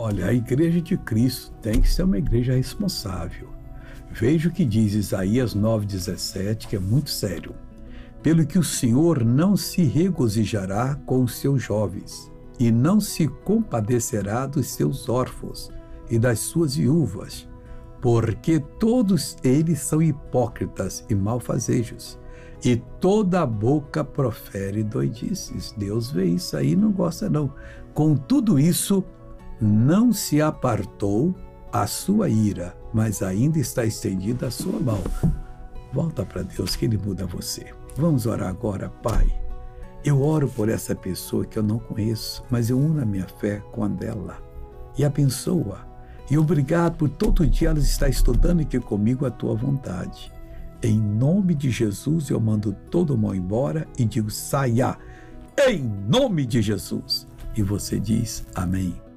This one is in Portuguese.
Olha, a igreja de Cristo tem que ser uma igreja responsável. Veja o que diz Isaías 9,17, que é muito sério. Pelo que o Senhor não se regozijará com os seus jovens, e não se compadecerá dos seus órfãos e das suas viúvas, porque todos eles são hipócritas e malfazejos, e toda boca profere doidices. Deus vê isso aí e não gosta não. Com tudo isso, não se apartou a sua ira, mas ainda está estendida a sua mão. Volta para Deus que Ele muda você. Vamos orar agora, Pai. Eu oro por essa pessoa que eu não conheço, mas eu uno a minha fé com a dela e abençoa. E obrigado por todo dia ela estar estudando aqui comigo a tua vontade. Em nome de Jesus eu mando todo o mal embora e digo saia. Em nome de Jesus. E você diz amém.